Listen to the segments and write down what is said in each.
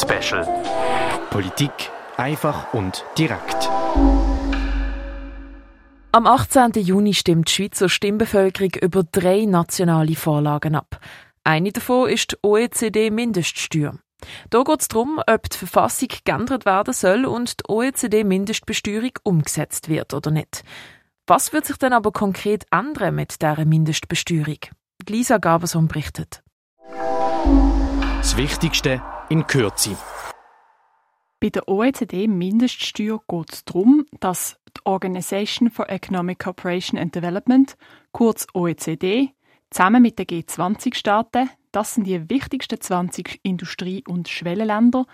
Special. Politik einfach und direkt. Am 18. Juni stimmt die Schweizer Stimmbevölkerung über drei nationale Vorlagen ab. Eine davon ist die OECD-Mindeststeuer. Da geht es darum, ob die Verfassung geändert werden soll und die OECD-Mindestbesteuerung umgesetzt wird oder nicht. Was wird sich dann aber konkret ändern mit dieser Mindestbesteuerung? Lisa Gaberson berichtet. Das Wichtigste in Kürze. Bei der OECD-Mindeststeuer geht es darum, dass die Organisation for Economic Cooperation and Development, kurz OECD, zusammen mit den G20-Staaten, das sind die wichtigsten 20 Industrie- und Schwellenländer,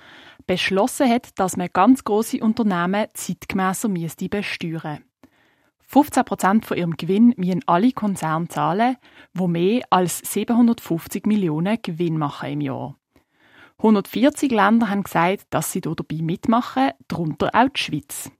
beschlossen hat, dass man ganz große Unternehmen zeitgemäßer besteuern 15 Prozent von ihrem Gewinn müssen alle Konzerne zahlen, die mehr als 750 Millionen Gewinn machen im Jahr. 140 Länder haben gesagt, dass sie dabei mitmachen, darunter auch die Schweiz.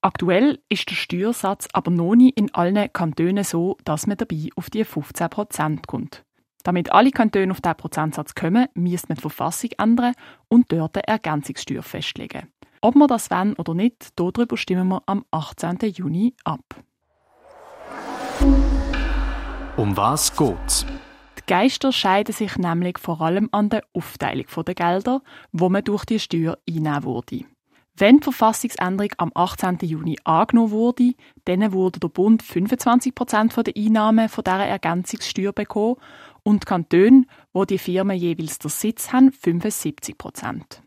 Aktuell ist der Steuersatz aber noch nicht in allen Kantonen so, dass man dabei auf die 15 Prozent kommt. Damit alle Kantone auf diesen Prozentsatz kommen, müsste man die Verfassung ändern und dort eine Ergänzungssteuer festlegen. Ob wir das wollen oder nicht, darüber stimmen wir am 18. Juni ab. Um was geht's? Die Geister scheiden sich nämlich vor allem an der Aufteilung der Gelder, wo man durch die Steuer einnehmen würde. Wenn die Verfassungsänderung am 18. Juni angenommen wurde, dann würde der Bund 25 Prozent der Einnahmen von dieser Ergänzungssteuer bekommen und die Kantone, wo die Firmen jeweils den Sitz haben, 75 Prozent.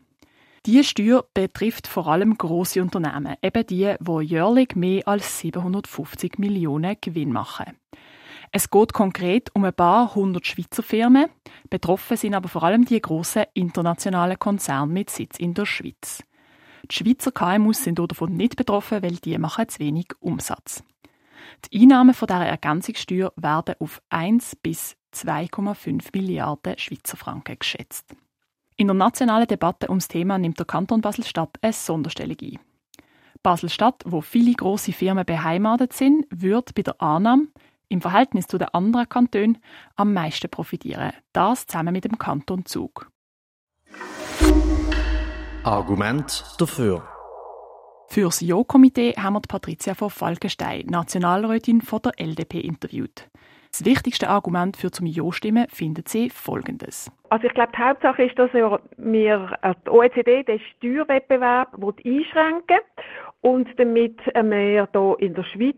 Diese Steuer betrifft vor allem große Unternehmen, eben die, die jährlich mehr als 750 Millionen Gewinn machen. Es geht konkret um ein paar hundert Schweizer Firmen. Betroffen sind aber vor allem die grossen internationalen Konzerne mit Sitz in der Schweiz. Die Schweizer KMUs sind davon nicht betroffen, weil die machen zu wenig Umsatz. Die Einnahmen von dieser Ergänzungssteuer werden auf 1 bis 2,5 Milliarden Schweizer Franken geschätzt. In der nationalen Debatte ums Thema nimmt der Kanton Basel-Stadt eine Sonderstellung ein. Basel-Stadt, wo viele große Firmen beheimatet sind, wird bei der Annahme im Verhältnis zu den anderen Kantonen am meisten profitieren. Das zusammen mit dem Kanton Zug. Argument dafür. Für das Jo-Komitee haben wir Patricia von Falkenstein, Nationalrätin von der LDP, interviewt. Das wichtigste Argument für zum Ja-Stimmen findet sie folgendes. Also ich glaube, die Hauptsache ist, dass wir äh, die OECD den Steuerwettbewerb einschränken und damit wir hier in der Schweiz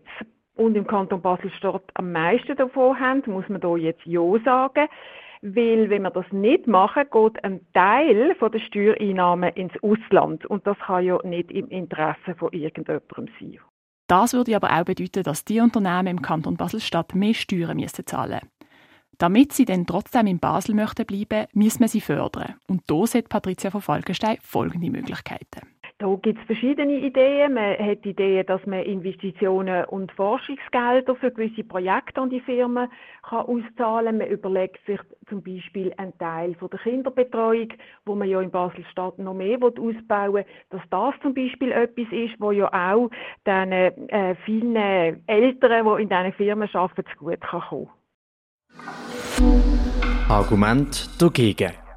und im Kanton Basel-Stadt am meisten davon haben, muss man hier jetzt Ja sagen. Weil, wenn wir das nicht machen, geht ein Teil der Steuereinnahmen ins Ausland. Und das kann ja nicht im Interesse von irgendjemandem sein. Das würde aber auch bedeuten, dass die Unternehmen im Kanton Basel-Stadt mehr Steuern müssen zahlen Damit sie dann trotzdem in Basel möchten bleiben, müssen wir sie fördern. Und da sieht Patricia von Falkenstein folgende Möglichkeiten. Da gibt es verschiedene Ideen. Man hat die Idee, dass man Investitionen und Forschungsgelder für gewisse Projekte an die Firmen kann auszahlen kann. Man überlegt sich zum Beispiel einen Teil von der Kinderbetreuung, wo man ja in Basel-Stadt noch mehr ausbauen will, dass das zum Beispiel etwas ist, wo ja auch den äh, vielen Eltern, die in diesen Firmen arbeiten, zu gut kann kommen. Argument dagegen.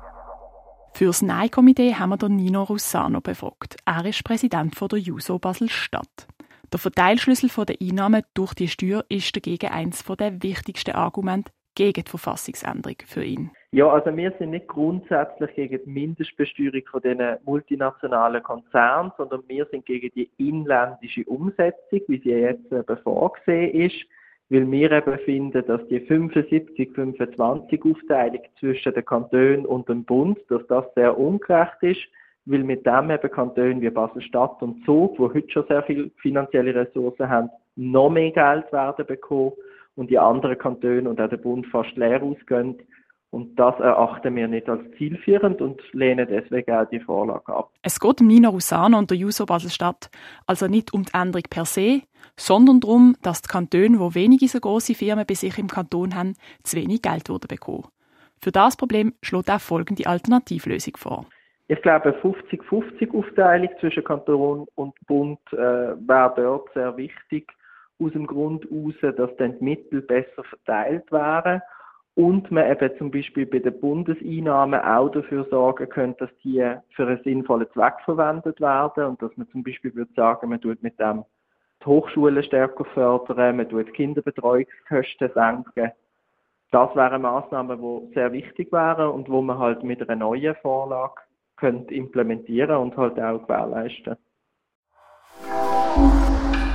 Für das Nein-Komitee haben wir Nino Russano befragt. Er ist Präsident der JUSO Basel-Stadt. Der Verteilschlüssel der Einnahmen durch die Steuer ist dagegen eines der wichtigsten Argumente gegen die Verfassungsänderung für ihn. Ja, also wir sind nicht grundsätzlich gegen die Mindestbesteuerung von diesen multinationalen Konzernen, sondern wir sind gegen die inländische Umsetzung, wie sie jetzt eben vorgesehen ist weil wir eben finden, dass die 75-25 Aufteilung zwischen den Kantonen und dem Bund, dass das sehr ungerecht ist, weil mit dem eben Kantone wie Basel-Stadt und Zug, wo heute schon sehr viele finanzielle Ressourcen haben, noch mehr Geld werden bekommen und die anderen Kantone und auch der Bund fast leer ausgehen. Und das erachten wir nicht als zielführend und lehnen deswegen auch die Vorlage ab. Es geht um Nina Rusano und der Juso Basel-Stadt also nicht um die Änderung per se, sondern darum, dass die Kantone, wo wenige so große Firmen bei sich im Kanton haben, zu wenig Geld würden bekommen. Für das Problem schlägt auch folgende Alternativlösung vor. Ich glaube, 50-50 Aufteilung zwischen Kanton und Bund äh, wäre dort sehr wichtig, aus dem Grund heraus, dass dann die Mittel besser verteilt wären und man eben zum Beispiel bei den Bundeseinnahmen auch dafür sorgen könnte, dass die für einen sinnvollen Zweck verwendet werden und dass man zum Beispiel würde sagen, man tut mit dem die Hochschulen stärker fördern, man tut Kinderbetreuungskosten senken. Das wären Maßnahmen, die sehr wichtig wären und wo man halt mit einer neuen Vorlage könnte implementieren und halt auch gewährleisten.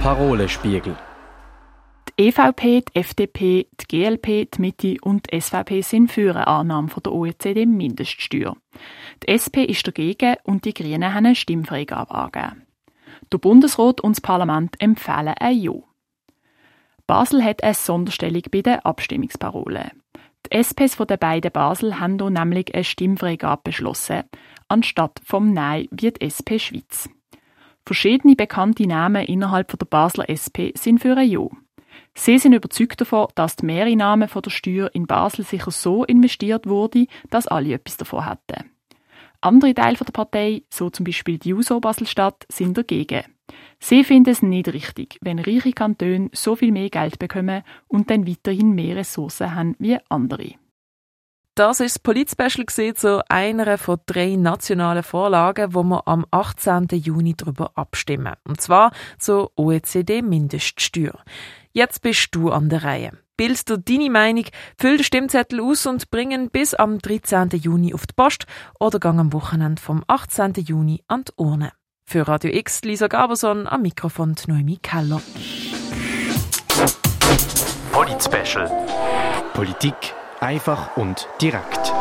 Parolespiegel. EVP, die FDP, die GLP, die Mitte und die SVP sind für eine Annahme von der OECD-Mindeststeuer. Die SP ist dagegen und die Grünen haben eine Stimmfreigabe angegeben. Der Bundesrat und das Parlament empfehlen ein Ja. Basel hat eine Sonderstellung bei den Abstimmungsparolen. Die SPs von den beiden Basel haben hier nämlich eine Stimmfreigabe beschlossen, anstatt vom Nein wie die SP Schweiz. Verschiedene bekannte Namen innerhalb der Basler SP sind für ein Ja. Sie sind überzeugt davon, dass die Mehreinnahmen von der Steuer in Basel sicher so investiert wurde, dass alle etwas davon hätten. Andere Teile der Partei, so zum Beispiel die JUSO Baselstadt, sind dagegen. Sie finden es nicht richtig, wenn reiche Kantone so viel mehr Geld bekommen und dann weiterhin mehr Ressourcen haben wie andere. Das ist das Polit-Special zu einer von drei nationalen Vorlagen, wo wir am 18. Juni darüber abstimmen. Und zwar zur OECD-Mindeststeuer. Jetzt bist du an der Reihe. Bildest du deine Meinung, füll den Stimmzettel aus und bring ihn bis am 13. Juni auf die Post oder gang am Wochenende vom 18. Juni an die Urne. Für Radio X Lisa Gaberson am Mikrofon Noemi Keller. Polit-Special. Politik einfach und direkt.